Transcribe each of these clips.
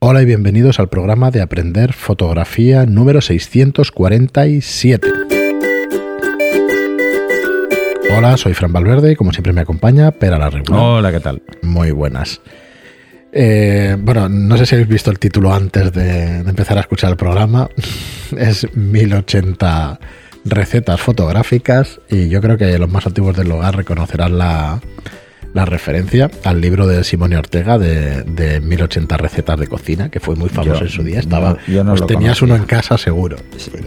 Hola y bienvenidos al programa de Aprender Fotografía número 647. Hola, soy Fran Valverde y como siempre me acompaña Pera la Regular. Hola, ¿qué tal? Muy buenas. Eh, bueno, no sé si habéis visto el título antes de, de empezar a escuchar el programa. es 1080 recetas fotográficas y yo creo que los más antiguos del hogar reconocerán la, la referencia al libro de Simone Ortega de, de 1080 recetas de cocina, que fue muy famoso Yo- en su día. Estaba, yo no pues tenías conocía. uno en casa seguro.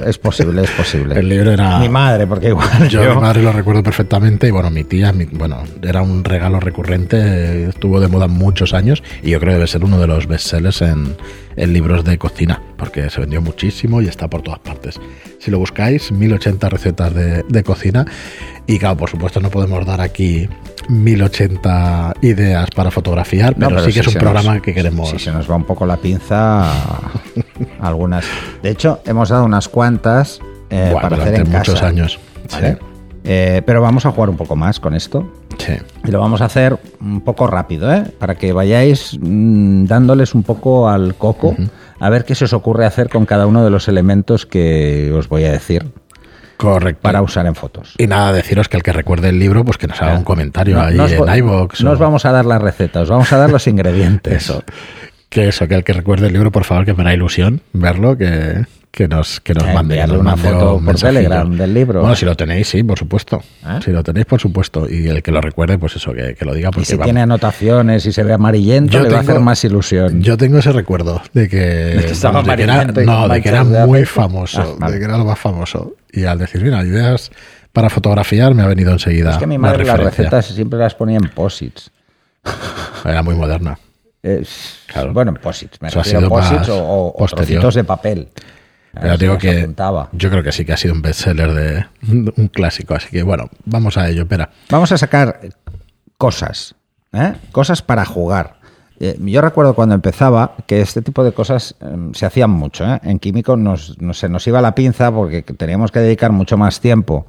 Es posible, es posible. El libro era... Mi madre, porque igual Yo, mi madre lo recuerdo perfectamente y bueno, mi tía, mi- bueno, era un regalo recurrente, estuvo de moda muchos años y yo creo que debe ser uno de los bestsellers en, en libros de cocina, porque se vendió muchísimo y está por todas partes. Si lo buscáis, 1080 recetas de, de cocina y claro, por supuesto no podemos dar aquí 1080 ideas para fotografiar, No, pero, sí que si es un programa nos- que queremos... Si se nos va un poco la pinza, algunas... De hecho, hemos dado unas cuantas eh, Buah, para hacer en muchos casa, años. ¿vale? Eh, pero vamos a jugar un poco más con esto. Sí. Y lo vamos a hacer un poco rápido, ¿eh? Para que vayáis mm, dándoles un poco al coco, a ver qué se os ocurre hacer con cada uno de los elementos que os voy a decir Correcto. para usar en fotos. Y nada, deciros que el que recuerde el libro, pues que nos haga un comentario No- ahí no en vo- iVoox. No o- os vamos a dar la receta, os vamos a dar los ingredientes. Eso. Que eso, que el que recuerde el libro, por favor, que me da ilusión verlo, que, que nos, que nos Eh, mande. que enviarle nos una foto un por. Telegram del libro. Bueno, si lo tenéis, sí, por supuesto. ¿Eh? Si lo tenéis, por supuesto. Y el que lo recuerde, pues eso, que, que lo diga. Y Porque si vamos, tiene anotaciones y se ve amarillento, Yo le va a hacer más ilusión. Yo tengo ese recuerdo de que, De estaba de era, no, de que era muy famoso, Ah, vale. de que era lo más famoso. Y al decir, mira, ideas para fotografiar, me ha venido enseguida es que mi madre las recetas siempre las ponía en posits. Era muy moderna. Es- Claro. Bueno, en posits. Me Eso ha refiero posits más o, o- o trocitos de papel. Pero digo que apuntaba. yo creo que sí que ha sido un bestseller de un clásico. Así que bueno, vamos a ello, espera. Vamos a sacar cosas, ¿eh? cosas para jugar. Eh, yo recuerdo cuando empezaba que este tipo de cosas eh, se hacían mucho. ¿eh? En químico nos, no se nos iba la pinza porque teníamos que dedicar mucho más tiempo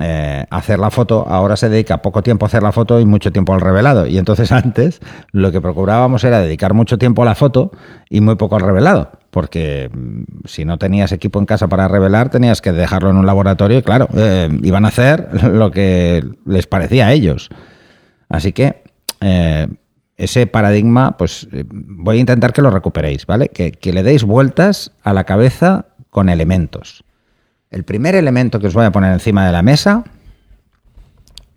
eh, a hacer la foto. Ahora se dedica poco tiempo a hacer la foto y mucho tiempo al revelado. Y entonces antes lo que procurábamos era dedicar mucho tiempo a la foto y muy poco al revelado. Porque mm, si no tenías equipo en casa para revelar, tenías que dejarlo en un laboratorio y claro, eh, iban a hacer lo que les parecía a ellos. Así que eh, ese paradigma, pues eh, voy a intentar que lo recuperéis, ¿vale? Que, que le deis vueltas a la cabeza con elementos. El primer elemento que os voy a poner encima de la mesa,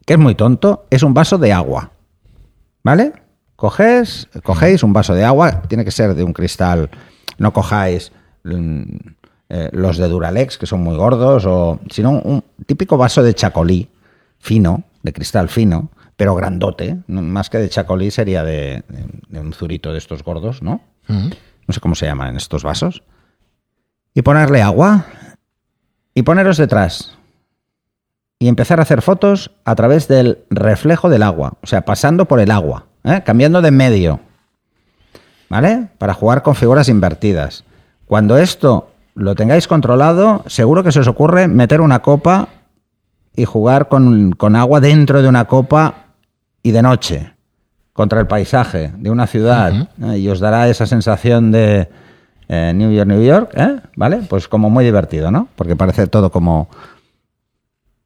que es muy tonto, es un vaso de agua. ¿Vale? Cogéis, cogéis un vaso de agua, tiene que ser de un cristal, no cojáis mm, eh, los de Duralex, que son muy gordos, o sino un típico vaso de chacolí, fino, de cristal fino, pero grandote, más que de chacolí sería de, de- de un zurito de estos gordos, ¿no? No sé cómo se llaman estos vasos. Y ponerle agua y poneros detrás. Y empezar a hacer fotos a través del reflejo del agua, o sea, pasando por el agua, ¿eh? cambiando de medio. ¿Vale? Para jugar con figuras invertidas. Cuando esto lo tengáis controlado, seguro que se os ocurre meter una copa y jugar con, con agua dentro de una copa y de noche, contra el paisaje de una ciudad, ¿eh? y os dará esa sensación de eh, New York, New York, ¿eh? ¿vale? Pues como muy divertido, ¿no? Porque parece todo como...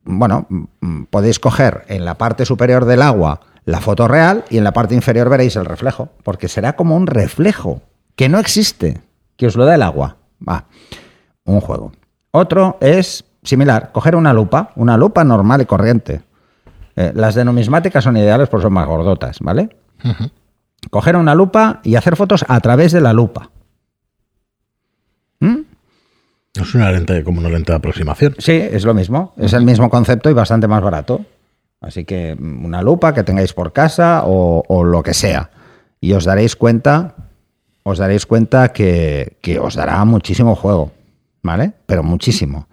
Bueno, mm, podéis coger en la parte superior del agua la foto real y en la parte inferior veréis el reflejo, porque será como un reflejo que no existe, que os lo da el agua. Va, un juego. Otro es similar, coger una lupa, una lupa normal y corriente. Eh, las de numismática son ideales porque son más gordotas, ¿vale? Coger una lupa y hacer fotos a través de la lupa. ¿Mm? Es una lente como una lente de aproximación. Sí, es lo mismo. Es el mismo concepto y bastante más barato. Así que mm, una lupa que tengáis por casa o, o lo que sea. Y os daréis cuenta, os daréis cuenta que, que os dará muchísimo juego. ¿Vale? Pero muchísimo.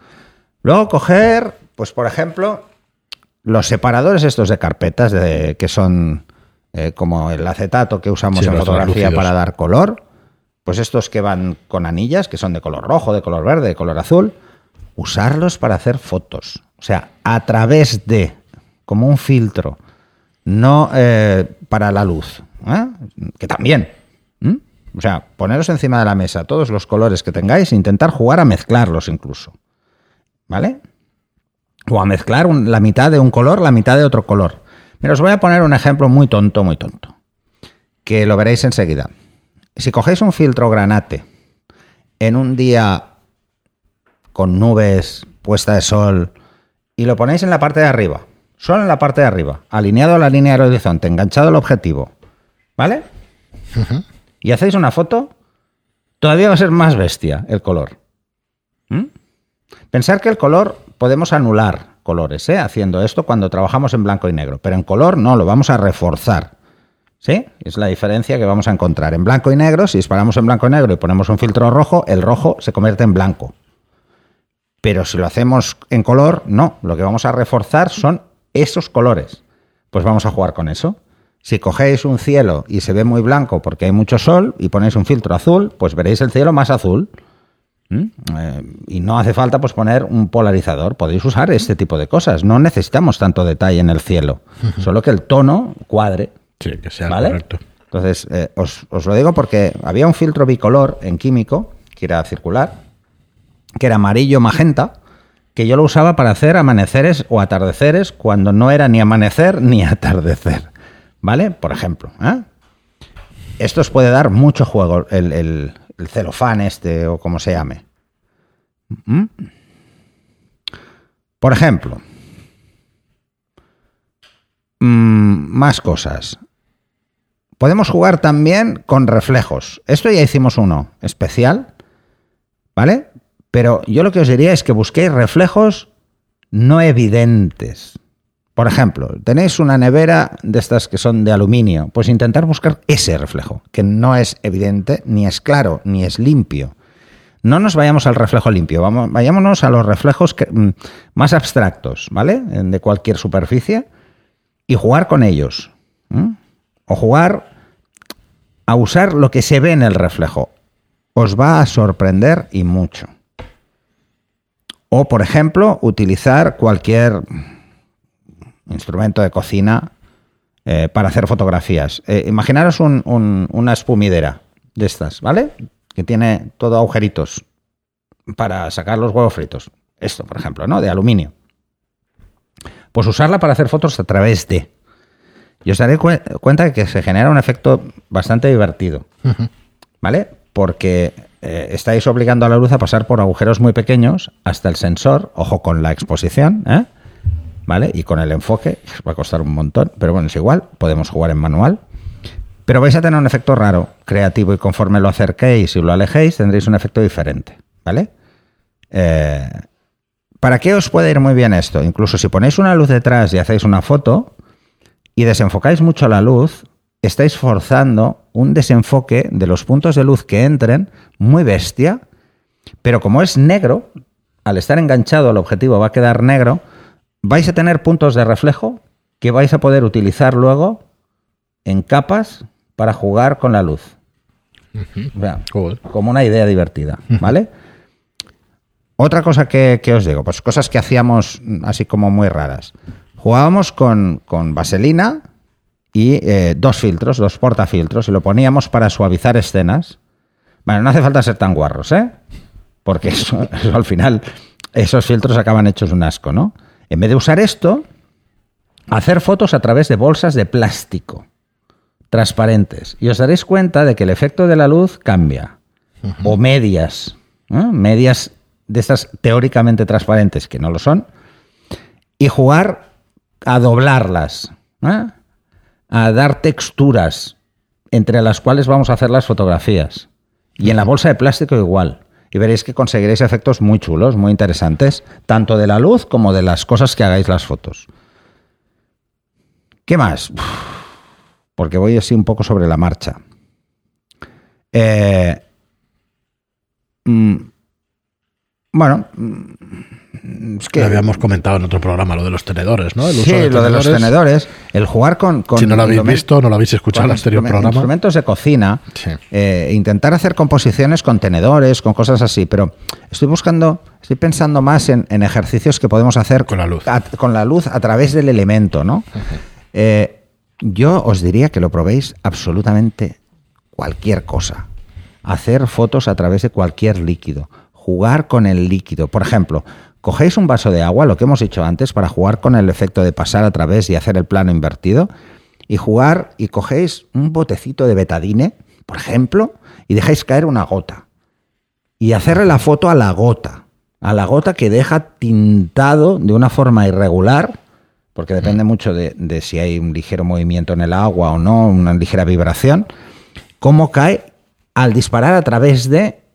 Luego coger, pues por ejemplo, los separadores estos de carpetas, de, que son eh, como el acetato que usamos Sí, en fotografía para dar color. Pues estos que van con anillas, que son de color rojo, de color verde, de color azul, usarlos para hacer fotos. O sea, a través de, como un filtro, no eh, para la luz, ¿eh? que también. O sea, poneros encima de la mesa todos los colores que tengáis e intentar jugar a mezclarlos incluso. ¿Vale? O a mezclar la mitad de un color, la mitad de otro color. Pero os voy a poner un ejemplo muy tonto, muy tonto. Que lo veréis enseguida. Si cogéis un filtro granate en un día con nubes, puesta de sol, y lo ponéis en la parte de arriba, solo en la parte de arriba, alineado a la línea del horizonte, enganchado al objetivo, ¿vale? Y hacéis una foto, todavía va a ser más bestia el color. ¿Mm? Pensar que el color podemos anular colores, ¿eh? Haciendo esto cuando trabajamos en blanco y negro, pero en color no, lo vamos a reforzar. ¿Sí? Es la diferencia que vamos a encontrar. En blanco y negro, si disparamos en blanco y negro y ponemos un filtro rojo, el rojo se convierte en blanco. Pero si lo hacemos en color, no. Lo que vamos a reforzar son esos colores. Pues vamos a jugar con eso. Si cogéis un cielo y se ve muy blanco porque hay mucho sol y ponéis un filtro azul, pues veréis el cielo más azul. ¿Mm? Eh, y no hace falta pues poner un polarizador. Podéis usar este tipo de cosas. No necesitamos tanto detalle en el cielo. Solo que el tono cuadre. Sí, que sea ¿Vale? correcto. Entonces, eh, os, os lo digo porque había un filtro bicolor en químico, que era circular, que era amarillo magenta, que yo lo usaba para hacer amaneceres o atardeceres cuando no era ni amanecer ni atardecer. ¿Vale? Por ejemplo. ¿eh? Esto os puede dar mucho juego, el, el- el celofán este o como se llame. ¿Mm? Por ejemplo, mm, más cosas. Podemos jugar también con reflejos. Esto ya hicimos uno especial, ¿vale? Pero yo lo que os diría es que busquéis reflejos no evidentes. Por ejemplo, tenéis una nevera de estas que son de aluminio, pues intentar buscar ese reflejo, que no es evidente, ni es claro, ni es limpio. No nos vayamos al reflejo limpio, vamos, vayámonos a los reflejos mm, más abstractos, ¿vale? De cualquier superficie y jugar con ellos. O jugar a usar lo que se ve en el reflejo. Os va a sorprender y mucho. O, por ejemplo, utilizar cualquier instrumento de cocina eh, para hacer fotografías. Eh, imaginaros un- un- una espumidera de estas, ¿vale? Que tiene todo agujeritos para sacar los huevos fritos. Esto, por ejemplo, ¿no? De aluminio. Pues usarla para hacer fotos a través de. Y os daré cue- cuenta de que se genera un efecto bastante divertido. ¿Vale? Porque eh, estáis obligando a la luz a pasar por agujeros muy pequeños hasta el sensor. Ojo con la exposición, ¿eh? ¿Vale? Y con el enfoque, va a costar un montón, pero bueno, es igual, podemos jugar en manual. Pero vais a tener un efecto raro, creativo, y conforme lo acerquéis y lo alejéis, tendréis un efecto diferente. ¿Vale? Eh, ¿Para qué os puede ir muy bien esto? Incluso si ponéis una luz detrás y hacéis una foto y desenfocáis mucho la luz, estáis forzando un desenfoque de los puntos de luz que entren muy bestia, pero como es negro, al estar enganchado al objetivo va a quedar negro, vais a tener puntos de reflejo que vais a poder utilizar luego en capas para jugar con la luz. O sea, Joder. como una idea divertida, ¿vale? Otra cosa que, que os digo, pues cosas que hacíamos así como muy raras. Jugábamos con, con vaselina y eh, dos filtros, dos portafiltros, y lo poníamos para suavizar escenas. Bueno, no hace falta ser tan guarros, ¿eh? Porque eso, eso al final, esos filtros acaban hechos un asco, ¿no? En vez de usar esto, hacer fotos a través de bolsas de plástico transparentes. Y os daréis cuenta de que el efecto de la luz cambia. O medias. ¿eh? Medias de estas teóricamente transparentes, que no lo son. Y jugar a doblarlas. ¿eh? A dar texturas entre las cuales vamos a hacer las fotografías. Y en la bolsa de plástico igual. Y veréis que conseguiréis efectos muy chulos, muy interesantes, tanto de la luz como de las cosas que hagáis las fotos. ¿Qué más? Porque voy así un poco sobre la marcha. Eh, mm, bueno, mm, es que... Que habíamos comentado en otro programa lo de los tenedores, ¿no? El uso sí, lo de los tenedores, el jugar con... con Si no lo habéis visto, no lo habéis escuchado en el anterior programa. Instrumentos de cocina, Sí. eh, intentar hacer composiciones con tenedores, con cosas así, pero estoy buscando, estoy pensando más en, en ejercicios que podemos hacer Con la luz. a, con la luz a través del elemento, ¿no? Eh, yo os diría que lo probéis absolutamente cualquier cosa. hacer fotos a través de cualquier líquido, jugar con el líquido. Por ejemplo, cogéis un vaso de agua, lo que hemos hecho antes, para jugar con el efecto de pasar a través y hacer el plano invertido, y jugar y cogéis un botecito de betadine, por ejemplo, y dejáis caer una gota. Y hacerle la foto a la gota, a la gota que deja tintado de una forma irregular, porque depende mucho de, de si hay un ligero movimiento en el agua o no, una ligera vibración, cómo cae al disparar a través de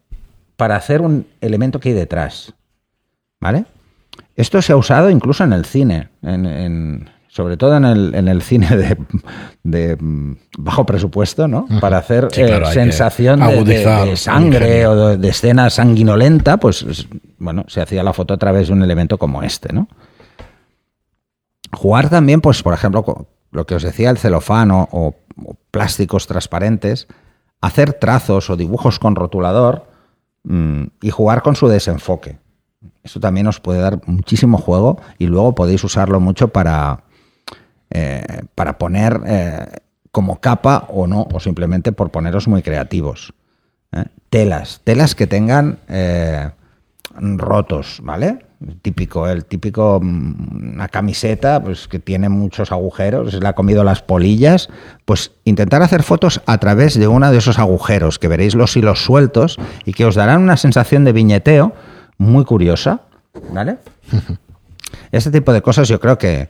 para hacer un elemento que hay detrás. ¿Vale? Esto se ha usado incluso en el cine, en, en- sobre todo en el, en el cine de, de, mm, bajo presupuesto, ¿no? Para hacer Sí, eh, claro, sensación de- sangre o de, escena sanguinolenta, pues es- bueno, se hacía la foto a través de un elemento como este, ¿no? Jugar también, pues, por ejemplo, co- lo que os decía, el celofán o, plásticos transparentes, hacer trazos o dibujos con rotulador y jugar con su desenfoque. Eso también os puede dar muchísimo juego y luego podéis usarlo mucho para, eh, para poner eh, como capa o no, o simplemente por poneros muy creativos. ¿eh? Telas, telas que tengan rotos, ¿vale? Típico, el típico, mm, una camiseta pues, que tiene muchos agujeros, le ha comido las polillas, pues intentar hacer fotos a través de uno de esos agujeros, que veréis los hilos sueltos y que os darán una sensación de viñeteo muy curiosa, ¿vale? Este tipo de cosas yo creo que,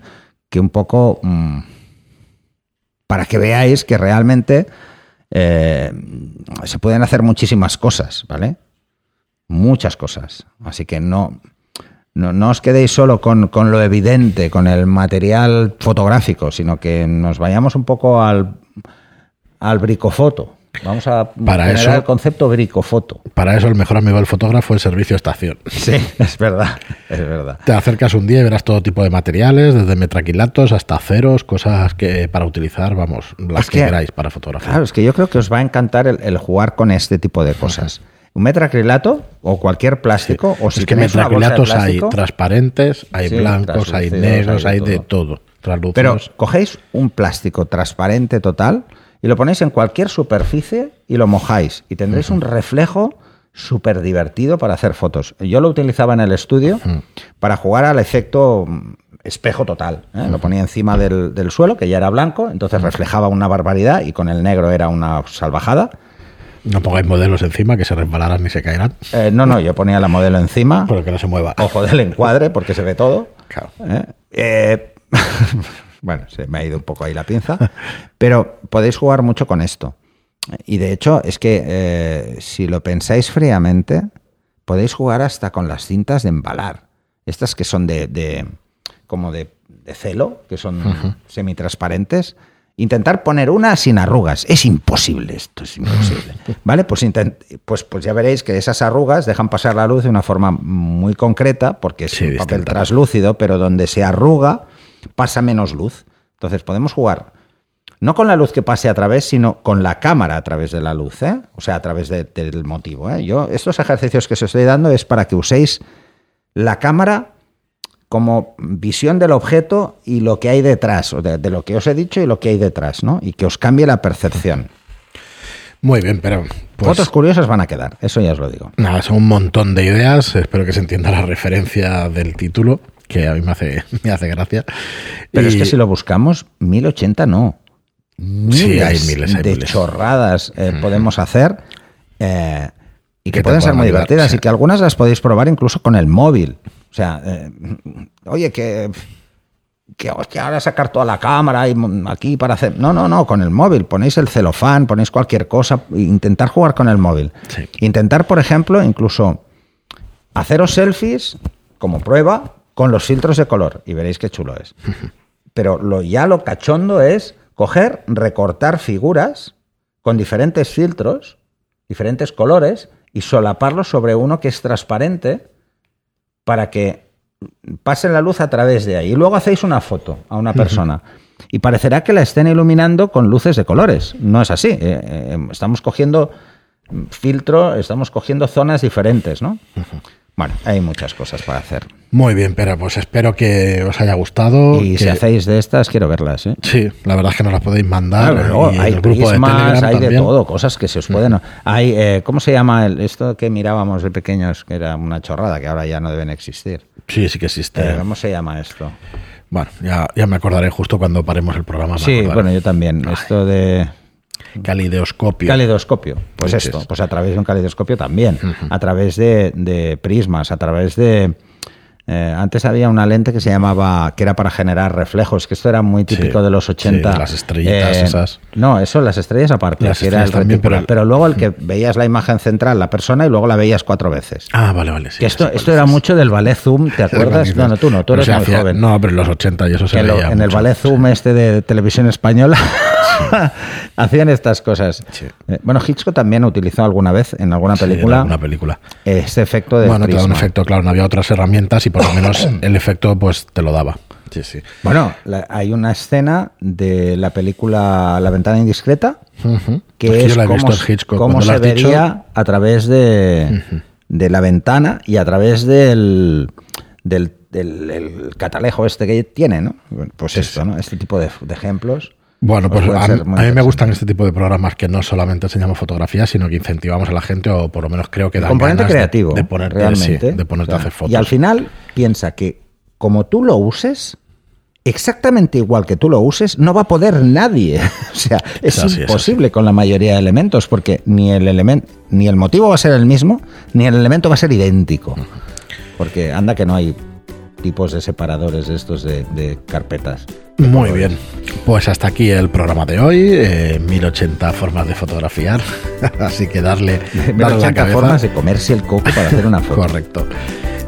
que un poco mm, para que veáis que realmente eh, se pueden hacer muchísimas cosas, ¿vale? Muchas cosas. Así que no, no, no os quedéis solo con, con lo evidente, con el material fotográfico, sino que nos vayamos un poco al, al bricofoto. Vamos a Para eso- el concepto bricofoto. Para eso el mejor amigo del fotógrafo es servicio estación. Sí, es verdad, es verdad. Te acercas un día y verás todo tipo de materiales, desde metraquilatos hasta ceros, cosas que para utilizar, vamos, las Es que, que- queráis para fotografía. Claro, es que yo creo que os va a encantar el, el jugar con este tipo de cosas. Un metracrilato o cualquier plástico, o si es que metraquilatos hay transparentes, hay Sí, blancos, hay negros, hay hay de todo. Pero cogéis un plástico transparente total y lo ponéis en cualquier superficie y lo mojáis y tendréis un reflejo súper divertido para hacer fotos. Yo lo utilizaba en el estudio para jugar al efecto mm, espejo total. ¿eh? Lo ponía encima del, del suelo, que ya era blanco, entonces reflejaba una barbaridad y con el negro era una salvajada. No pongáis modelos encima que se resbalarán ni se caerán, Eh, no, no, yo ponía la modelo encima. pero que no se mueva. Ojo del encuadre, porque se ve todo. Claro. ¿Eh? Eh, bueno, se me ha ido un poco ahí la pinza. Pero podéis jugar mucho con esto. Y de hecho, es que eh, si lo pensáis fríamente, podéis jugar hasta con las cintas de embalar. Estas que son de, de- como de, de celo, que son semitransparentes. Intentar poner una sin arrugas. Es imposible esto, es imposible. ¿Vale? Pues, intent- pues, pues ya veréis que esas arrugas dejan pasar la luz de una forma muy concreta, porque es Sí, un papel distinta. translúcido, pero donde se arruga pasa menos luz. Entonces podemos jugar no con la luz que pase a través, sino con la cámara a través de la luz, ¿eh? o sea, a través de- del motivo. ¿eh? Yo, estos ejercicios que os estoy dando es para que uséis la cámara como visión del objeto y lo que hay detrás, o de, de lo que os he dicho y lo que hay detrás, ¿no? Y que os cambie la percepción. Muy bien, pero pues, Fotos curiosas van a quedar, eso ya os lo digo. nada, son un montón de ideas. Espero que se entienda la referencia del título, que a mí me hace, me hace gracia. Pero es que si lo buscamos, 1080 no. Miles, hay miles, hay de miles. chorradas eh, podemos hacer eh, y que, pueden ser muy divertidas sí. y que algunas las podéis probar incluso con el móvil. O sea, eh, oye, que, que, que ahora sacar toda la cámara y aquí para hacer... No, no, no, con el móvil. Ponéis el celofán, ponéis cualquier cosa, intentar jugar con el móvil. Sí. Intentar, por ejemplo, incluso haceros selfies como prueba con los filtros de color y veréis qué chulo es. Pero lo, ya lo cachondo es coger, recortar figuras con diferentes filtros, diferentes colores y solaparlos sobre uno que es transparente para que pase la luz a través de ahí. Y luego hacéis una foto a una persona. Y parecerá que la estén iluminando con luces de colores. No es así. Eh, eh, estamos cogiendo filtro, estamos cogiendo zonas diferentes, ¿no? Bueno, hay muchas cosas para hacer. Muy bien, pero pues espero que os haya gustado. Y que- si hacéis de estas, quiero verlas. ¿eh? Sí, la verdad es que nos las podéis mandar. Claro, y hay el grupo prismas, hay de todo, cosas que se os pueden. Hay, eh, ¿cómo se llama el- esto que mirábamos de pequeños, que era una chorrada, que ahora ya no deben existir? Sí, sí que existe. Eh, ¿Cómo se llama esto? Bueno, ya, ya me acordaré justo cuando paremos el programa. Sí, bueno, yo también. Esto de Calideoscopio. calidoscopio. Pues esto, es. pues a través de un calidoscopio también. A través de, de prismas, a través de. eh, antes había una lente que se llamaba, que era para generar reflejos, que esto era muy típico Sí, de los 80. sí, las estrellitas esas. No, eso, las estrellas aparte, Las era también, pero pero, luego el que veías la imagen central, la persona, y luego la veías cuatro veces. Ah, vale, vale. sí, que esto, esto era mucho del ballet Zoom, ¿te acuerdas? No, no, tú no, tú eres se muy hacía- joven. No, pero en los 80 y eso se Que lo- veía en el ballet Zoom este de televisión española hacían estas cosas. Sí. Eh, Bueno, Hitchcock también utilizó alguna vez en alguna Sí, película una película. este efecto de Bueno, te da un efecto, claro, no había otras herramientas y por lo menos el efecto pues te lo daba. Sí, sí. Bueno, la- hay una escena de la película La ventana indiscreta que Es que cómo, Hitchcock. cómo se has dicho, vería a través de, de la ventana y a través del, del, del- el catalejo este que tiene, ¿no? Pues esto, ¿no? Este tipo de, de ejemplos. Bueno, pues a, mí me gustan este tipo de programas que no solamente enseñamos fotografías, sino que incentivamos a la gente, o por lo menos creo que dan componente ganas de- creativo, de, ponerte, realmente. sí, de ponerte O a hacer fotos. Y al final piensa que como tú lo uses, exactamente igual que tú lo uses, no va a poder nadie. O sea, es, Es así, es imposible con la mayoría de elementos, porque ni el elemento, ni el motivo va a ser el mismo, ni el elemento va a ser idéntico. Porque anda que no hay tipos de separadores de estos de, de carpetas. Muy bien. Pues hasta aquí el programa de hoy. eh, 1080 formas de fotografiar. Así que darle, darle la 80 cabeza. formas de comerse el coco para hacer una foto. Correcto.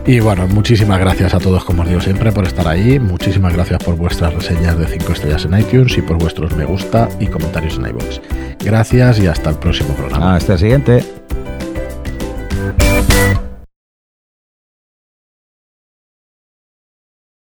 Y bueno, muchísimas gracias a todos, como os digo siempre, por estar ahí. Muchísimas gracias por vuestras reseñas de 5 estrellas en iTunes y por vuestros me gusta y comentarios en iVoox. Gracias y hasta el próximo programa. Hasta el siguiente.